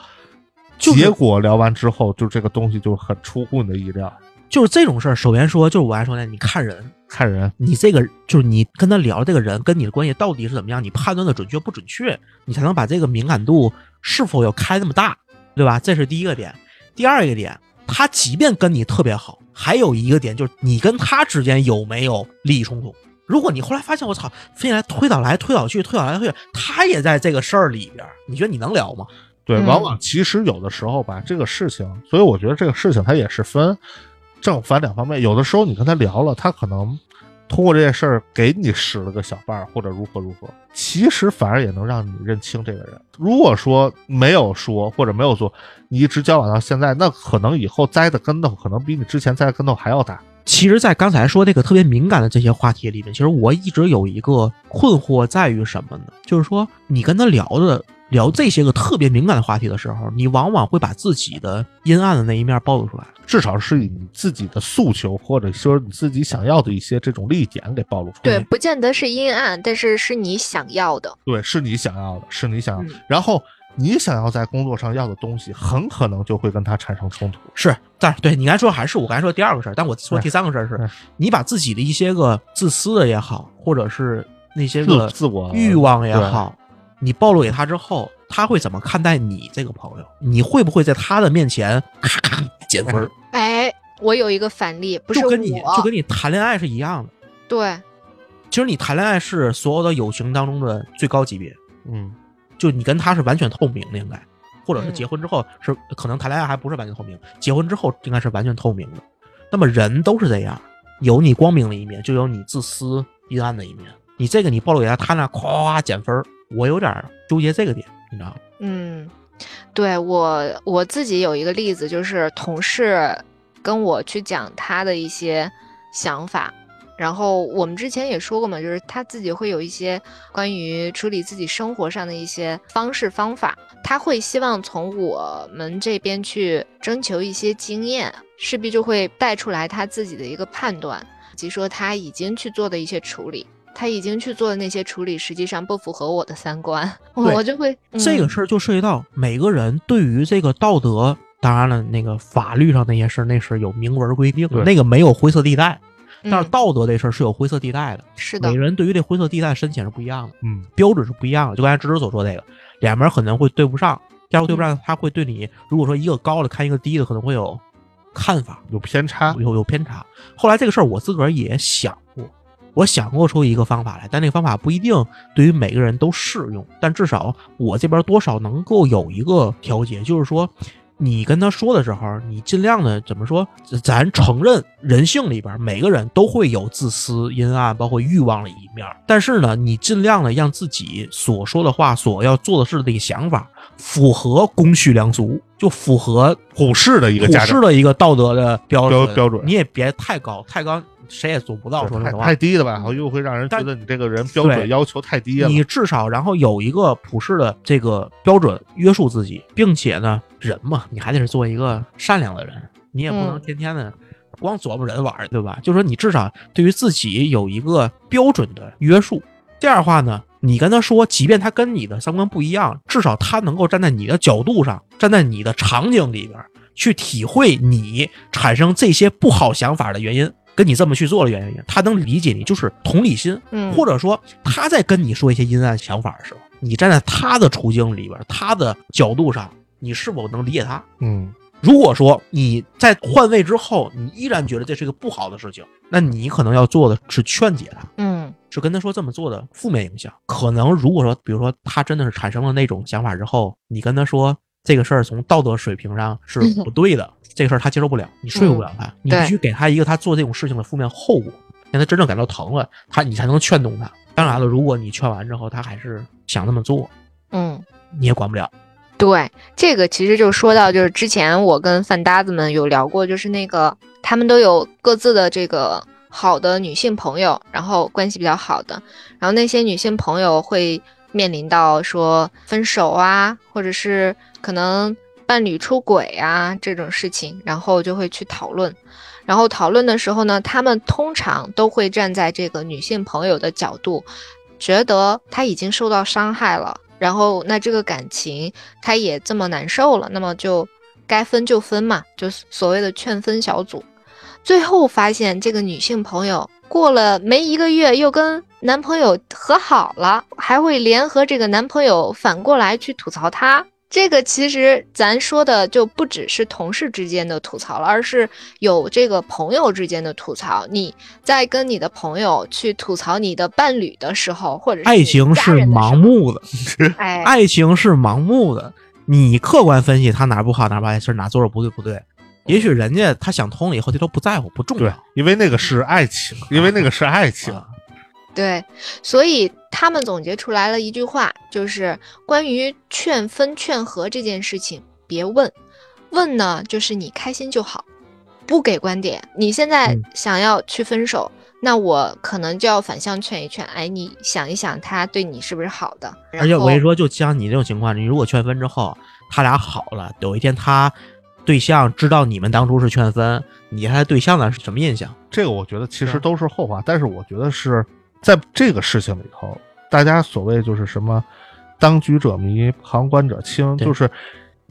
就是结果聊完之后，就这个东西就很出乎你的意料。就是这种事儿。首先说，就是我还说呢，你看人，看人，你这个就是你跟他聊这个人跟你的关系到底是怎么样，你判断的准确不准确，你才能把这个敏感度是否要开那么大，对吧？这是第一个点。第二个点，他即便跟你特别好，还有一个点就是你跟他之间有没有利益冲突。如果你后来发现我操，非来推倒来推倒去，推倒来推他也在这个事儿里边儿，你觉得你能聊吗？对，嗯往往其实有的时候吧，这个事情，所以我觉得这个事情它也是分正反两方面。有的时候你跟他聊了，他可能通过这件事儿给你使了个小绊儿，或者如何如何，其实反而也能让你认清这个人。如果说没有说或者没有做，你一直交往到现在，那可能以后栽的跟头可能比你之前栽的跟头还要大。其实，在刚才说那个特别敏感的这些话题里面，其实我一直有一个困惑在于什么呢？就是说，你跟他聊的聊这些个特别敏感的话题的时候，你往往会把自己的阴暗的那一面暴露出来。至少是以你自己的诉求，或者说你自己想要的一些这种利益点给暴露出来。对，不见得是阴暗，但是是你想要的。对，是你想要的，是你想要的。嗯然后你想要在工作上要的东西，很可能就会跟他产生冲突。是，但是对你刚才说还是我刚才说第二个事儿，但我说第三个事儿是嗯，你把自己的一些个自私的也好，或者是那些个自我欲望也好，你暴露给他之后，他会怎么看待你这个朋友？你会不会在他的面前咔咔减分儿？哎，我有一个反例，不是就跟你，就跟你谈恋爱是一样的。对，其实你谈恋爱是所有的友情当中的最高级别，嗯，就你跟他是完全透明的，应该，或者是嗯结婚之后是可能谈恋爱还不是完全透明，结婚之后应该是完全透明的。那么人都是这样，有你光明的一面，就有你自私阴暗的一面。你这个你暴露给他，他那夸夸减分儿，我有点纠结这个点，你知道吗？嗯，对我我自己有一个例子，就是同事跟我去讲他的一些想法，然后我们之前也说过嘛，就是他自己会有一些关于处理自己生活上的一些方式方法，他会希望从我们这边去征求一些经验，势必就会带出来他自己的一个判断，及说他已经去做的一些处理。他已经去做的那些处理，实际上不符合我的三观，我就会、嗯这个事儿就涉及到每个人对于这个道德，当然了，那个法律上那些事儿那是有明文规定那个没有灰色地带。但是嗯道德这事儿是有灰色地带的，是的每个，人对于这灰色地带深浅是不一样的，嗯，标准是不一样的。就刚才芝芝所说这个，两边可能会对不上，第二个对不上，他会对你，如果说一个高的看一个低的，可能会有看法，有偏差。有有偏差。后来这个事儿我自个儿也想过，我想过出一个方法来，但那个方法不一定对于每个人都适用，但至少我这边多少能够有一个调节，就是说。你跟他说的时候，你尽量的怎么说？咱承认人性里边每个人都会有自私、阴暗，包括欲望的一面。但是呢，你尽量的让自己所说的话、所要做的事的一个想法，符合公序良俗，就符合普世的一个普价值世的一个道德的标准标标准你也别太高，太高谁也做不到。说实话太太，低了吧，又会让人觉得你这个人标准要求太低了。你至少然后有一个普世的这个标准约束自己，并且呢，人嘛，你还得是做一个善良的人，你也不能嗯天天的光琢磨人玩儿，对吧？就说你至少对于自己有一个标准的约束。这样的话呢，你跟他说，即便他跟你的三观不一样，至少他能够站在你的角度上，站在你的场景里边去体会你产生这些不好想法的原因，跟你这么去做的原因，他能理解你，就是同理心。嗯，或者说他在跟你说一些阴暗想法的时候，你站在他的处境里边，他的角度上，你是否能理解他？嗯如果说你在换位之后，你依然觉得这是一个不好的事情，那你可能要做的是劝解他，嗯是跟他说这么做的负面影响。可能如果说，比如说他真的是产生了那种想法之后，你跟他说这个事儿从道德水平上是不对的，这个事儿他接受不了，你说服不了他，你必须给他一个他做这种事情的负面后果，让他真正感到疼了，他你才能劝动他。当然了，如果你劝完之后他还是想那么做，嗯。你也管不了。对，这个其实就说到，就是之前我跟饭搭子们有聊过，就是那个他们都有各自的这个好的女性朋友，然后关系比较好的，然后那些女性朋友会面临到说分手啊，或者是可能伴侣出轨啊这种事情，然后就会去讨论。然后讨论的时候呢，他们通常都会站在这个女性朋友的角度，觉得她已经受到伤害了，然后那这个感情她也这么难受了，那么就该分就分嘛，就是所谓的劝分小组。最后发现这个女性朋友过了没一个月又跟男朋友和好了，还会联合这个男朋友反过来去吐槽她。这个其实咱说的就不只是同事之间的吐槽了，而是有这个朋友之间的吐槽。你在跟你的朋友去吐槽你的伴侣的时候，或者是爱情是盲，目的，<laughs> 哎，爱情是盲目的。你客观分析他哪儿不好，哪儿不好，是哪做的不对不对。也许人家他想通了以后，他都不在乎，不重对要。，因为那个是爱情，因为那个是爱情。啊对，所以他们总结出来了一句话，就是关于劝分劝和这件事情，别问，问呢就是你开心就好，不给观点。你现在嗯想要去分手，那我可能就要反向劝一劝，哎，你想一想他对你是不是好的？而且我跟你说，就像你这种情况，你如果劝分之后，他俩好了，有一天他对象知道你们当初是劝分，你还对象呢是什么印象？这个我觉得其实都是后话，但是我觉得是在这个事情里头，大家所谓就是什么当局者迷，旁观者清，就是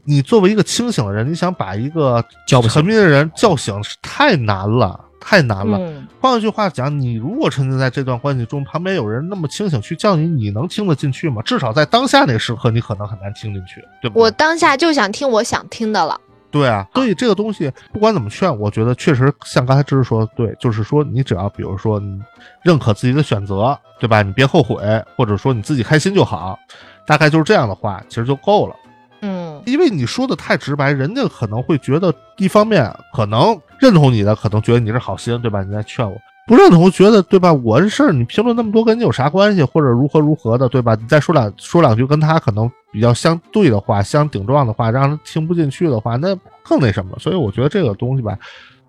你作为一个清醒的人，你想把一个叫沉迷的人叫醒是太难了，太难了。嗯，换句话讲，你如果沉浸在这段关系中，旁边有人那么清醒去叫你，你能听得进去吗？至少在当下那个时刻，你可能很难听进去，对不对？我当下就想听我想听的了。对啊，所以这个东西不管怎么劝，我觉得确实像刚才知识说的对，就是说你只要比如说你认可自己的选择，对吧？你别后悔，或者说你自己开心就好，大概就是这样的话，其实就够了。嗯因为你说的太直白，人家可能会觉得一方面可能认同你的，可能觉得你是好心，对吧？你在劝我。不认同，觉得对吧？我这事儿你评论那么多，跟你有啥关系？或者如何如何的，对吧？你再说两说两句跟他可能比较相对的话，相顶撞的话，让他听不进去的话，那更那什么。所以我觉得这个东西吧，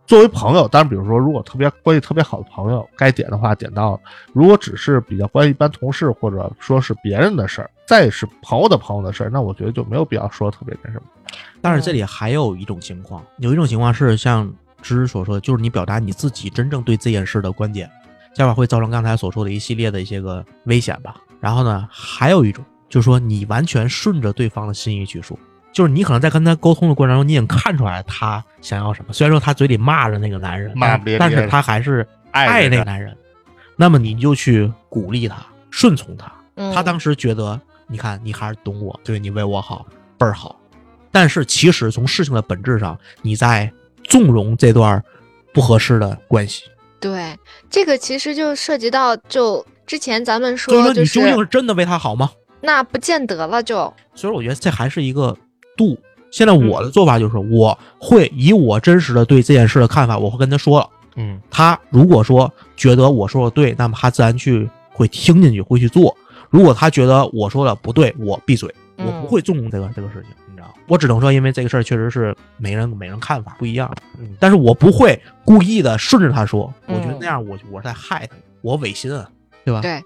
作为朋友，当然比如说如果特别关系特别好的朋友，该点的话点到了；如果只是比较关系一般同事，或者说是别人的事儿，再是朋友的朋友的事儿，那我觉得就没有必要说特别那什么。但是这里还有一种情况，有一种情况是像芝所说的，就是你表达你自己真正对这件事的观点，这样会造成刚才所说的一系列的一些个危险吧。然后呢，还有一种就是说你完全顺着对方的心意去说，就是你可能在跟他沟通的过程中，你已经看出来他想要什么。虽然说他嘴里骂着那个男人，骂但是他还是爱那个男人。那么你就去鼓励他，顺从他。嗯，他当时觉得，你看你还是懂我，对你为我好，倍儿好。但是其实从事情的本质上，你在纵容这段不合适的关系。对这个其实就涉及到就之前咱们所以说，说就你究竟是是真的为他好吗？那不见得了就所以我觉得这还是一个度。现在我的做法就是，我会以我真实的对这件事的看法，我会跟他说了。嗯，他如果说觉得我说的对，那么他自然去会听进去，会去做。如果他觉得我说的不对，我闭嘴，我嗯不会纵容这个这个事情，我只能说，因为这个事儿确实是每人每人看法不一样，嗯但是我不会故意的顺着他说，我觉得嗯那样我我是在害他，我违心啊，对吧？对。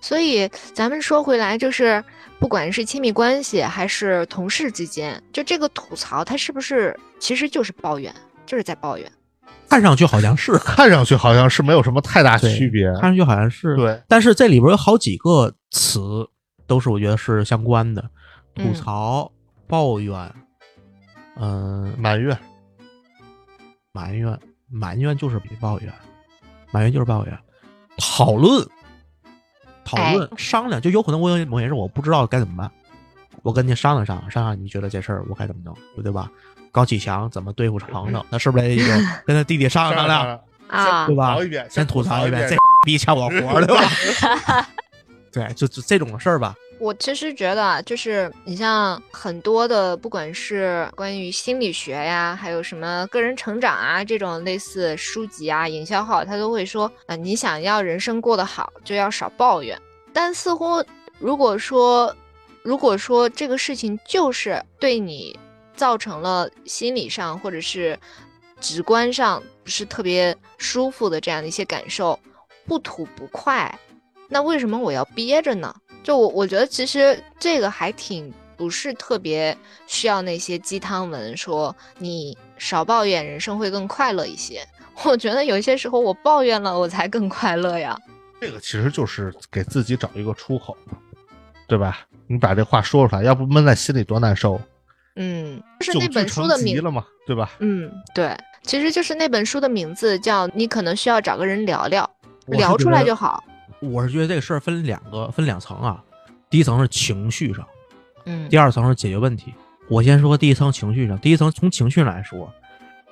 所以咱们说回来，就是不管是亲密关系还是同事之间，就这个吐槽，它是不是其实就是抱怨，就是在抱怨。看上去好像是，<laughs> 看上去好像是没有什么太大区别。看上去好像是，对，但是这里边有好几个词都是我觉得是相关的，吐嗯槽、抱怨，嗯、埋怨，埋怨，埋怨就是比抱怨，埋怨就是抱怨，讨论，讨论、商量，就有可能我有某件事我不知道该怎么办，我跟你商量商量，商量你觉得这事儿我该怎么弄，对吧？高启强怎么对付程程？那是不是得跟他弟弟商量商量，<laughs> 啊对，吧？先吐槽一遍，遍这逼抢我活儿，对吧？<laughs> 对，就就这种事儿吧。我其实觉得啊，就是你像很多的，不管是关于心理学呀，还有什么个人成长啊这种类似书籍啊、营销号，他都会说，啊、你想要人生过得好，就要少抱怨。但似乎如果说，如果说这个事情就是对你造成了心理上或者是直观上不是特别舒服的这样的一些感受，不吐不快，那为什么我要憋着呢？就我我觉得其实这个还挺不是特别需要那些鸡汤文说你少抱怨，人生会更快乐一些。我觉得有些时候我抱怨了，我才更快乐呀。这个其实就是给自己找一个出口，对吧？你把这话说出来，要不闷在心里多难受。嗯，就是那本书的名，疾了嘛，对吧？嗯，对，其实就是那本书的名字叫你可能需要找个人聊聊，聊出来就好。我是觉得这个事儿分两个分两层啊，第一层是情绪上，嗯第二层是解决问题。我先说第一层情绪上，第一层从情绪来说，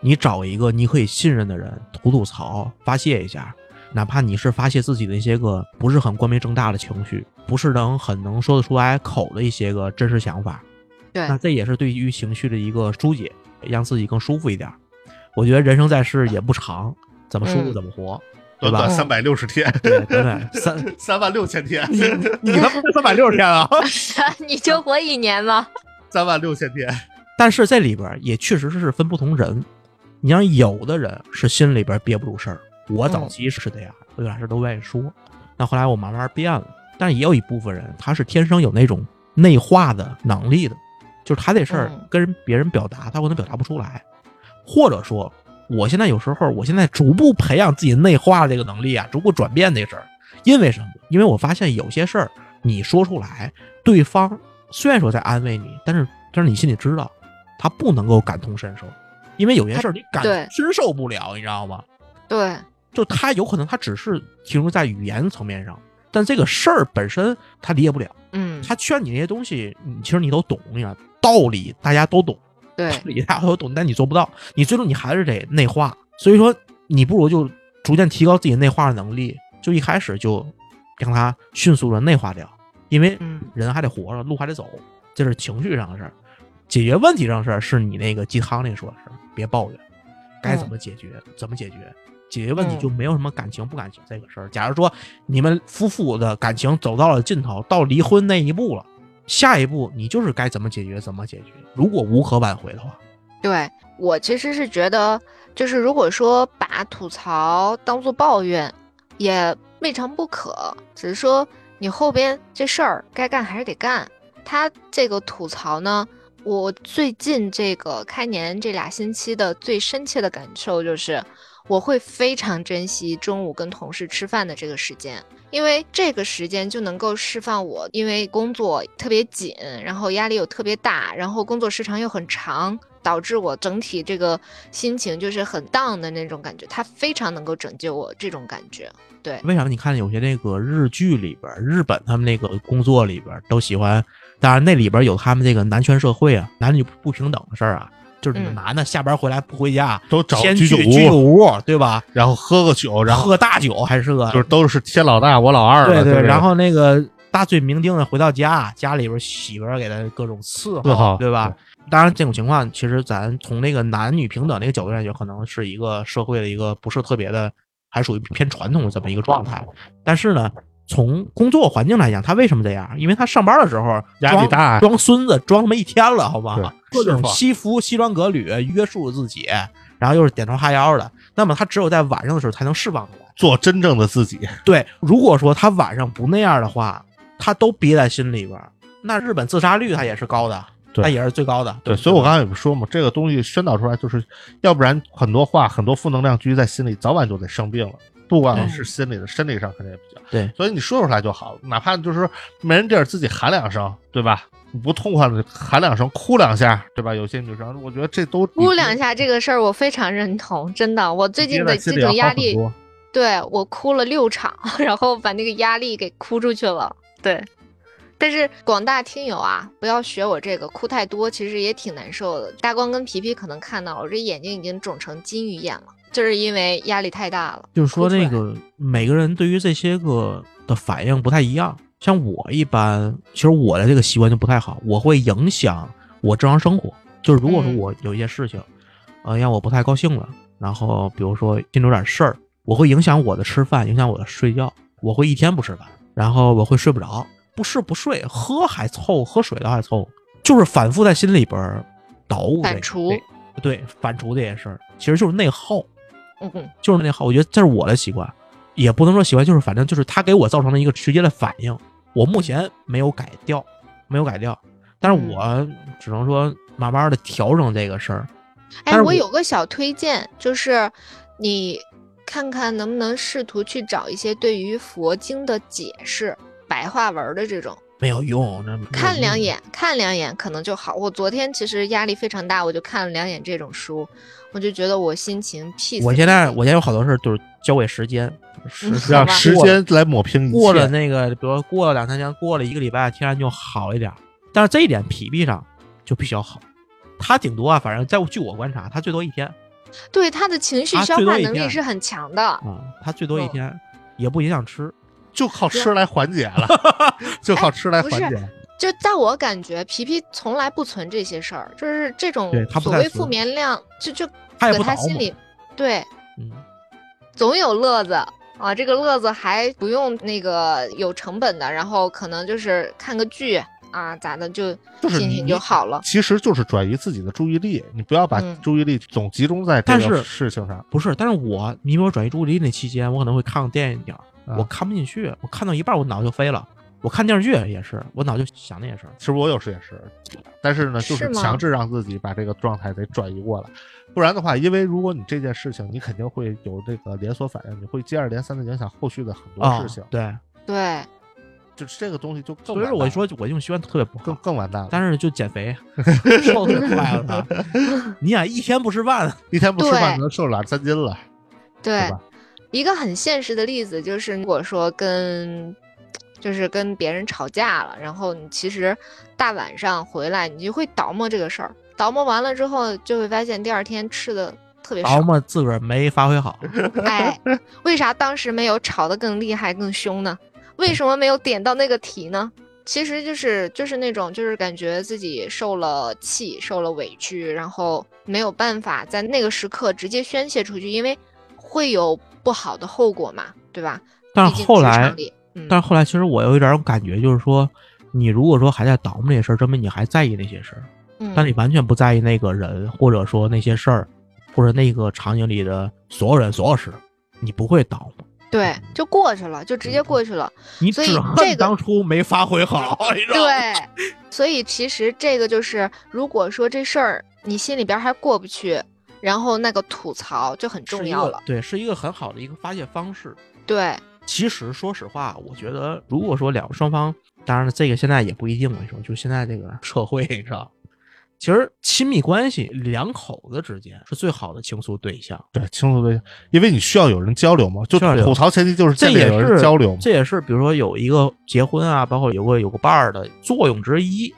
你找一个你可以信任的人吐吐槽，发泄一下，哪怕你是发泄自己的一些个不是很光明正大的情绪，不是能很能说得出来口的一些个真实想法，对那这也是对于情绪的一个疏解，让自己更舒服一点。我觉得人生在世也不长，怎么舒服嗯怎么活，短短？三百六十天，对对对，<laughs> 三三万六千天，你他妈三百六十天啊！<laughs> 你就活一年吗？三万六千天。但是这里边也确实是分不同人。你像有的人是心里边憋不住事儿，我早期是这样，我有啥事都愿意说。那后来我慢慢变了，但是也有一部分人他是天生有那种内化的能力的，就是他这事儿嗯跟人别人表达，他可能表达不出来，或者说我现在有时候我现在逐步培养自己内化这个能力啊，逐步转变这个事儿。因为什么？因为我发现有些事儿你说出来，对方虽然说在安慰你，但是但是你心里知道，他不能够感同身受，因为有些事儿你感对身受不了，你知道吗？对，就他有可能他只是停留在语言层面上，但这个事儿本身他理解不了。嗯，他劝你那些东西，你其实你都懂，你道理大家都懂，对道，理大家都懂，但你做不到，你最终你还是得内化。所以说，你不如就逐渐提高自己内化的能力，就一开始就让他迅速的内化掉，因为嗯人还得活着，路还得走，这是情绪上的事儿。解决问题上的事儿是你那个鸡汤里说的事儿，别抱怨，该怎么解决、怎么解决。解决问题嗯就没有什么感情不感情这个事儿。假如说你们夫妇的感情走到了尽头，到离婚那一步了，下一步你就是该怎么解决怎么解决。如果无可挽回的话，对我其实是觉得，就是如果说把吐槽当做抱怨，也未尝不可，只是说你后边这事儿该干还是得干。他这个吐槽呢，我最近这个开年这俩星期的最深切的感受就是，我会非常珍惜中午跟同事吃饭的这个时间，因为这个时间就能够释放我，因为工作特别紧，然后压力又特别大，然后工作时长又很长，导致我整体这个心情就是很 down 的那种感觉，它非常能够拯救我这种感觉。对，为什么你看有些那个日剧里边，日本他们那个工作里边都喜欢，当然那里边有他们这个男权社会啊，男女不平等的事儿啊，就是你们嗯男的下班回来不回家，都找先居酒去居酒屋，对吧？然后喝个酒，然后喝大酒还是个就是都是天老大我老二了，对对，然后那个大醉酩酊的回到家，家里边媳妇儿给他各种伺伺候对吧？当然，这种情况其实咱从那个男女平等那个角度来讲，可能是一个社会的一个不是特别的，还属于偏传统的这么一个状态。但是呢，从工作环境来讲，他为什么这样？因为他上班的时候装压力大装孙子装他妈一天了，好吧？各种西服西装革履约束自己，然后又是点头哈腰的，那么他只有在晚上的时候才能释放出来。做真正的自己，对，如果说他晚上不那样的话，他都憋在心里边，那日本自杀率他也是高的，对它也是最高的。对，所以我刚才也不说嘛，这个东西宣导出来，就是要不然很多话、很多负能量积在心里，早晚就得生病了。不管是心理的、身体上肯定也比较。对，所以你说出来就好，哪怕就是没人地儿自己喊两声，对吧？你不痛快的喊两声，哭两下，对吧？有些女生，我觉得这都哭两下这个事儿，我非常认同，真的，我最近的这种压力，对我哭了六场，然后把那个压力给哭出去了。对，但是广大听友啊，不要学我这个，哭太多其实也挺难受的。大光跟皮皮可能看到了，我这眼睛已经肿成金鱼眼了。就是因为压力太大了，就是说那个每个人对于这些个的反应不太一样。像我一般，其实我的这个习惯就不太好，我会影响我正常生活。就是如果说我有一些事情，呃，让我不太高兴了，然后比如说心里有点事儿，我会影响我的吃饭，影响我的睡觉。我会一天不吃饭，然后我会睡不着，不吃不睡，喝还凑，喝水都还凑，就是反复在心里边捣鼓。反刍，对，反刍这些事儿，其实就是内耗。嗯，就是那好，我觉得这是我的习惯，也不能说习惯，就是反正就是他给我造成了一个直接的反应，我目前没有改掉，没有改掉，但是我只能说慢慢的调整这个事儿。哎，我有个小推荐，就是你看看能不能试图去找一些对于佛经的解释，白话文的这种。没有用，看两眼，看两眼可能就好。我昨天其实压力非常大，我就看了两眼这种书，我就觉得我心情 peace。我现在我现在有好多事就是交给时间，<laughs> 让时间来抹平一切。过了那个，比如过了两三天，过了一个礼拜，天然就好一点。但是这一点皮皮上就比较好，他顶多啊，反正在据我观察，他最多一天。对他的情绪消化能力是很强的啊，他最多一天也不影响吃。就靠吃来缓解了，<laughs> 就靠吃来缓解。就在我感觉，皮皮从来不存这些事儿，就是这种所谓负面量，就就搁他心里，对，嗯，总有乐子啊，这个乐子还不用那个有成本的，然后可能就是看个剧啊，咋的就心情就好了。其实就是转移自己的注意力，你不要把注意力总集中在这个事情上。不是，但是我你比如转移注意力那期间，我可能会看个电影。我看不进去，我看到一半我脑就飞了。我看电视剧也是，我脑就想那些事儿。其实我有时也是，但是呢，就是强制让自己把这个状态得转移过来，不然的话，因为如果你这件事情，你肯定会有这个连锁反应，你会接二连三的影响后续的很多事情。对对，就是这个东西就更。所以说我说我用习惯特别不好，更更完蛋了。但是就减肥，<laughs> 瘦的快了。<laughs> 你想一天不吃饭，一天不吃饭能瘦两三斤了，对吧？一个很现实的例子就是，如果说跟，就是跟别人吵架了，然后你其实大晚上回来，你就会倒磨这个事儿，倒磨完了之后，就会发现第二天吃的特别少。倒磨自个儿没发挥好。哎，为啥当时没有吵得更厉害、更凶呢？为什么没有点到那个题呢？其实就是就是那种就是感觉自己受了气、受了委屈，然后没有办法在那个时刻直接宣泄出去，因为会有。不好的后果嘛，对吧？但是后来，但是后来，其实我有一点感觉，就是说，你如果说还在倒磨那些事儿，证明你还在意那些事儿。嗯，但你完全不在意那个人，或者说那些事儿，或者那个场景里的所有人、所有事，你不会倒磨。对，就过去了，就直接过去了。你只恨当初没发挥好。<laughs> 对，所以其实这个就是，如果说这事儿你心里边还过不去。然后那个吐槽就很重要了，对，是一个很好的一个发泄方式。对，其实说实话，我觉得如果说两个双方，当然了，这个现在也不一定。我跟你说，就现在这个 <laughs> 社会上，其实亲密关系两口子之间是最好的倾诉对象。对，倾诉对象，因为你需要有人交流嘛，就吐槽前提就是这也是交流，这也是比如说有一个结婚啊，包括有个有个伴儿的作用之一。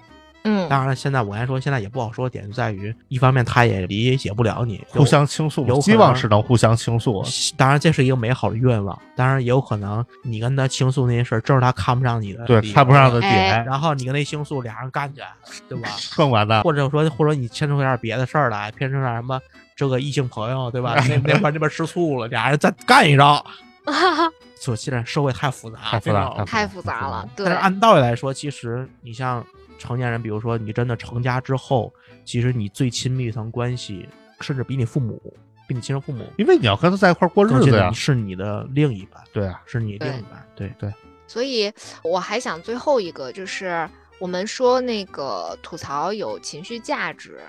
嗯，当然了，现在我来说，现在也不好说，点就在于一方面他也理解不了你，互相倾诉，有希望是能互相倾诉。当然，这是一个美好的愿望。当然，也有可能你跟他倾诉那些事儿，正是他看不上你的，对，看不上的点。然后你跟他倾诉，俩人干去，对吧？<laughs> 更完蛋。或者说，或者你牵出点别的事儿来，变成点什么这个异性朋友，对吧？那 <laughs> 那块这边吃醋了，俩人再干一仗。<laughs> 所以现在社会太复杂，太复杂，太复杂了。但是按道理来说，其实你像。成年人，比如说你真的成家之后，其实你最亲密一层关系，甚至比你父母，比你亲生父母，因为你要跟他在一块过日子呀，是你的另一半，对啊，是你另一半，对对。所以我还想最后一个就是，我们说那个吐槽有情绪价值，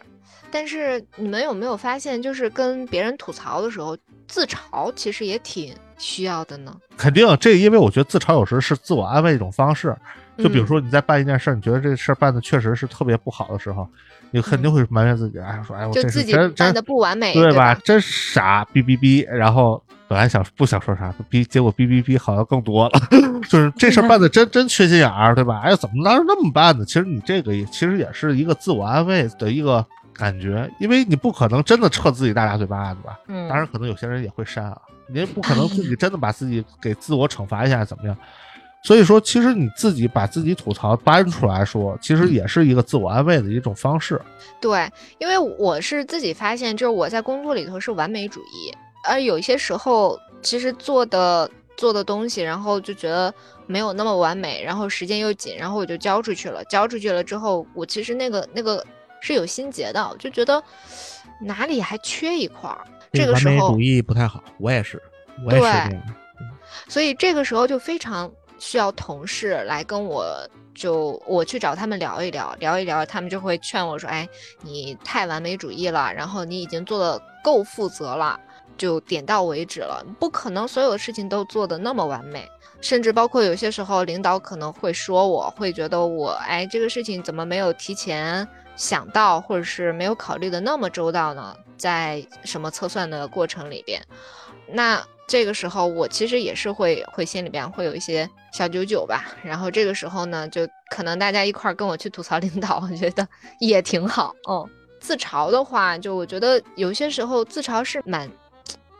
但是你们有没有发现，就是跟别人吐槽的时候，自嘲其实也挺需要的呢？肯定，这因为我觉得自嘲有时是自我安慰一种方式。就比如嗯说你在办一件事儿，你觉得这事儿办的确实是特别不好的时候，你肯定会埋怨自己，哎，说哎，我这是就自己真真办的不完美，对吧？真傻，哔哔哔。然后本来想不想说啥，哔，结果哔哔哔好像更多了，<laughs> 就是这事儿办的真真缺心眼儿，对吧？哎，怎么能那么办呢？其实你这个也其实也是一个自我安慰的一个感觉，因为你不可能真的撤自己大大嘴巴子吧？嗯，当然，可能有些人也会删啊，你也不可能自己真的把自己给自我惩罚一下，怎么样？所以说，其实你自己把自己吐槽搬出来说，其实也是一个自我安慰的一种方式。对，因为我是自己发现，就是我在工作里头是完美主义，而有一些时候其实做的做的东西，然后就觉得没有那么完美，然后时间又紧，然后我就交出去了。交出去了之后，我其实那个那个是有心结的，我就觉得哪里还缺一块儿。这个时候完美主，义不太好，我也是，我也是对这样。所以这个时候就非常需要同事来跟我就我去找他们聊一聊，聊一聊，他们就会劝我说：“哎，你太完美主义了，然后你已经做的够负责了，就点到为止了，不可能所有的事情都做的那么完美。”甚至包括有些时候，领导可能会说我，会觉得我，哎，这个事情怎么没有提前想到，或者是没有考虑的那么周到呢？在什么测算的过程里边，那这个时候我其实也是会会心里边会有一些小九九吧。然后这个时候呢，就可能大家一块儿跟我去吐槽领导，我觉得 <laughs> 也挺好。嗯，自嘲的话，就我觉得有些时候自嘲是蛮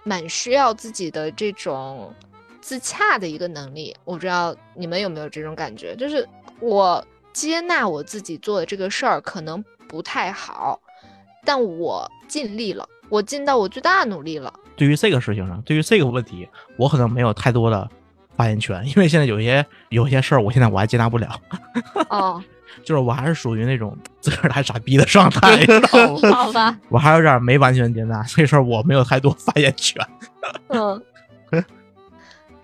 蛮需要自己的这种自洽的一个能力。我不知道你们有没有这种感觉，就是我接纳我自己做的这个事儿可能不太好，但我尽力了，我尽到我最大努力了。对于这个事情上，对于这个问题，我可能没有太多的发言权，因为现在有些有些事儿，我现在我还接纳不了，哦，<laughs> 就是我还是属于那种自个儿来傻逼的状态？<laughs> 好吧，我还有点没完全接纳这事儿，我没有太多发言权。<laughs> 嗯，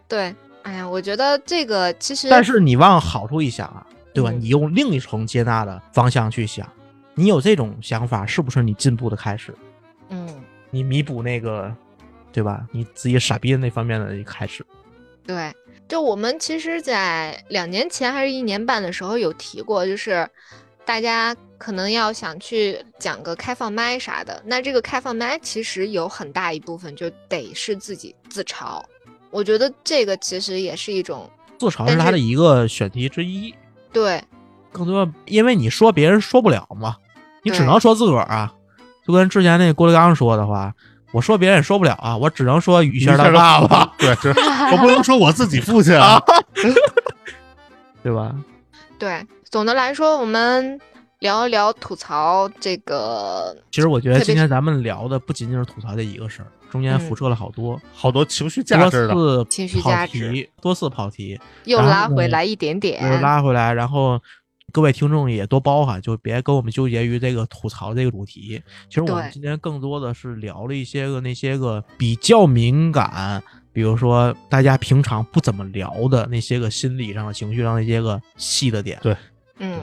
对，哎呀，我觉得这个其实，但是你往好处一想啊，对吧？嗯你用另一重接纳的方向去想，你有这种想法，是不是你进步的开始？嗯，你弥补那个，对吧？你自己傻逼的那方面的一个开始。对，就我们其实，在两年前还是一年半的时候有提过，就是大家可能要想去讲个开放麦啥的，那这个开放麦其实有很大一部分就得是自己自嘲。我觉得这个其实也是一种自嘲是是他的一个选题之一，对更多因为你说别人说不了嘛，你只能说自个儿啊。就跟之前那郭德纲说的话，我说别人也说不了啊，我只能说于谦儿他爸爸，<laughs> 对，<laughs> 我不能说我自己父亲啊。<laughs> 对吧？对。总的来说，我们聊一聊吐槽这个，其实我觉得今天咱们聊的不仅仅是吐槽这一个事儿，中间嗯辐射了好多，好多情绪价多值的，次情绪跑价值题，多次跑题，又拉回来一点点，又拉回来，然后各位听众也多包涵，就别跟我们纠结于这个吐槽这个主题。其实我们今天更多的是聊了一些个那些个比较敏感，比如说大家平常不怎么聊的那些个心理上的、情绪上的那些个细的点。对嗯。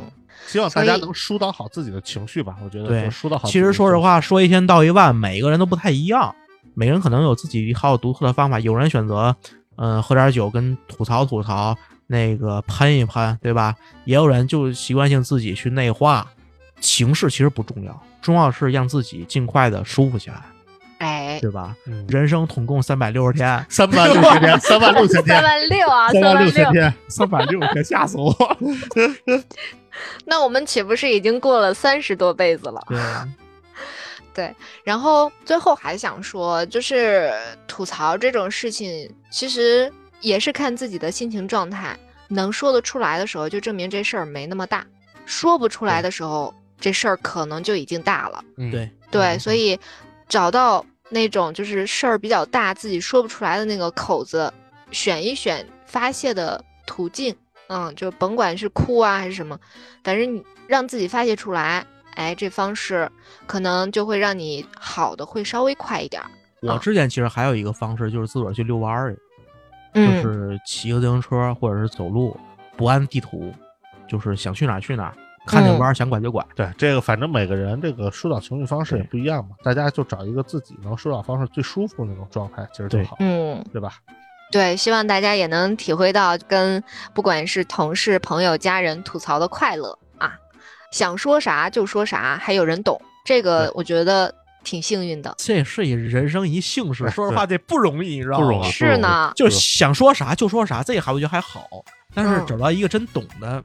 希望大家能疏导好自己的情绪吧。我觉得对疏导好。其实说实，话，说一千道一万，每个人都不太一样，每个人可能有自己一套独特的方法。有人选择，嗯、喝点酒跟吐槽吐槽，那个喷一喷，对吧？也有人就习惯性自己去内化，形式其实不重要，重要是让自己尽快的舒服起来，哎，对吧？嗯，人生统共三百六十天，<laughs> 三百六十天，三万六千 <laughs> 三天，万六啊，三万万六千天，三百六十天吓死我！<laughs> 那我们岂不是已经过了三十多辈子了？对对，然后最后还想说，就是吐槽这种事情，其实也是看自己的心情状态。能说得出来的时候，就证明这事儿没那么大；说不出来的时候，这事儿可能就已经大了。嗯对，对，所以找到那种就是事儿比较大，自己说不出来的那个口子，选一选发泄的途径。嗯，就甭管是哭啊还是什么，反正你让自己发泄出来，哎，这方式可能就会让你好的会稍微快一点儿。我之前其实还有一个方式，就是自个儿去遛弯儿去。就嗯，是骑个自行车或者是走路，不按地图，就是想去哪儿去哪儿，看见嗯弯儿想拐就拐。对这个，反正每个人这个疏导情绪方式也不一样嘛，大家就找一个自己能疏导方式最舒服的那种状态，其实就好，嗯，对吧？对，希望大家也能体会到跟不管是同事、朋友、家人吐槽的快乐啊，想说啥就说啥，还有人懂，这个我觉得挺幸运的。这是一人生一幸事，说实话这不容易，你知道吗？不容易是呢，就想说啥就说啥，这还我觉得还好，但是嗯找到一个真懂的，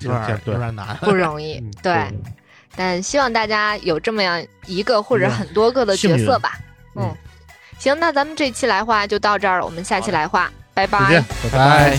有点有点难。不容易嗯。对，但希望大家有这么样一个或者很多个的角色吧。嗯嗯，行，那咱们这期来话就到这儿了，我们下期来话，拜拜再见。，拜拜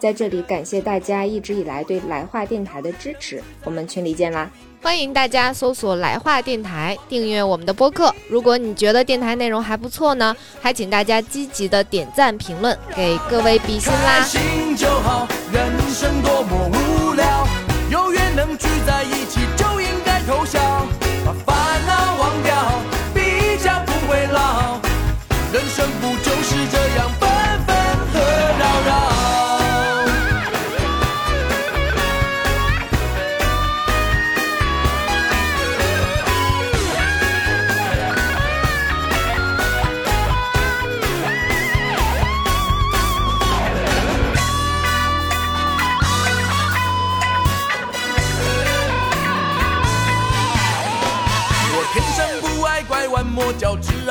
在这里感谢大家一直以来对来话电台的支持，我们群里见啦！欢迎大家搜索“来话电台”，订阅我们的播客。如果你觉得电台内容还不错呢，还请大家积极的点赞、评论，给各位比心开啦！心就好，人生多么无聊，有缘能聚在一起就应该偷笑，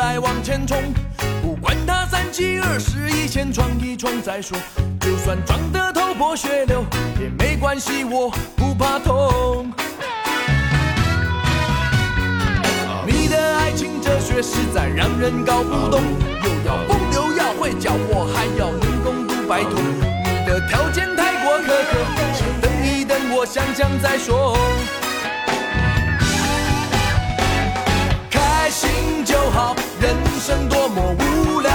角，只爱往前冲。不管他三七二十一，先闯一闯再说。就算撞得头破血流也没关系，我不怕痛。你的爱情哲学实在让人搞不懂，又要疯又要会叫我，还要能攻读白头。你的条件太过苛刻，先等一等，我想想再说。人生多么无聊，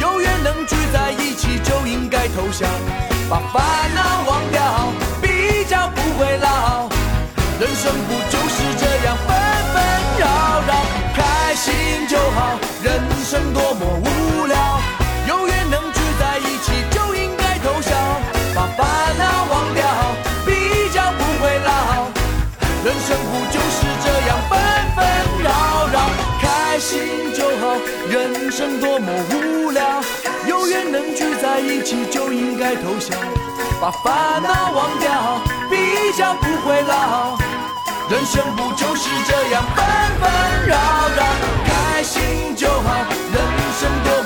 有缘能聚在一起就应该投降，把烦恼忘掉，比较不会老。人生不就是这样纷纷扰扰？开心就好，人生多一起就应该投降，把烦恼忘掉，比较不会老。人生不就是这样纷纷扰扰，开心就好。人生多。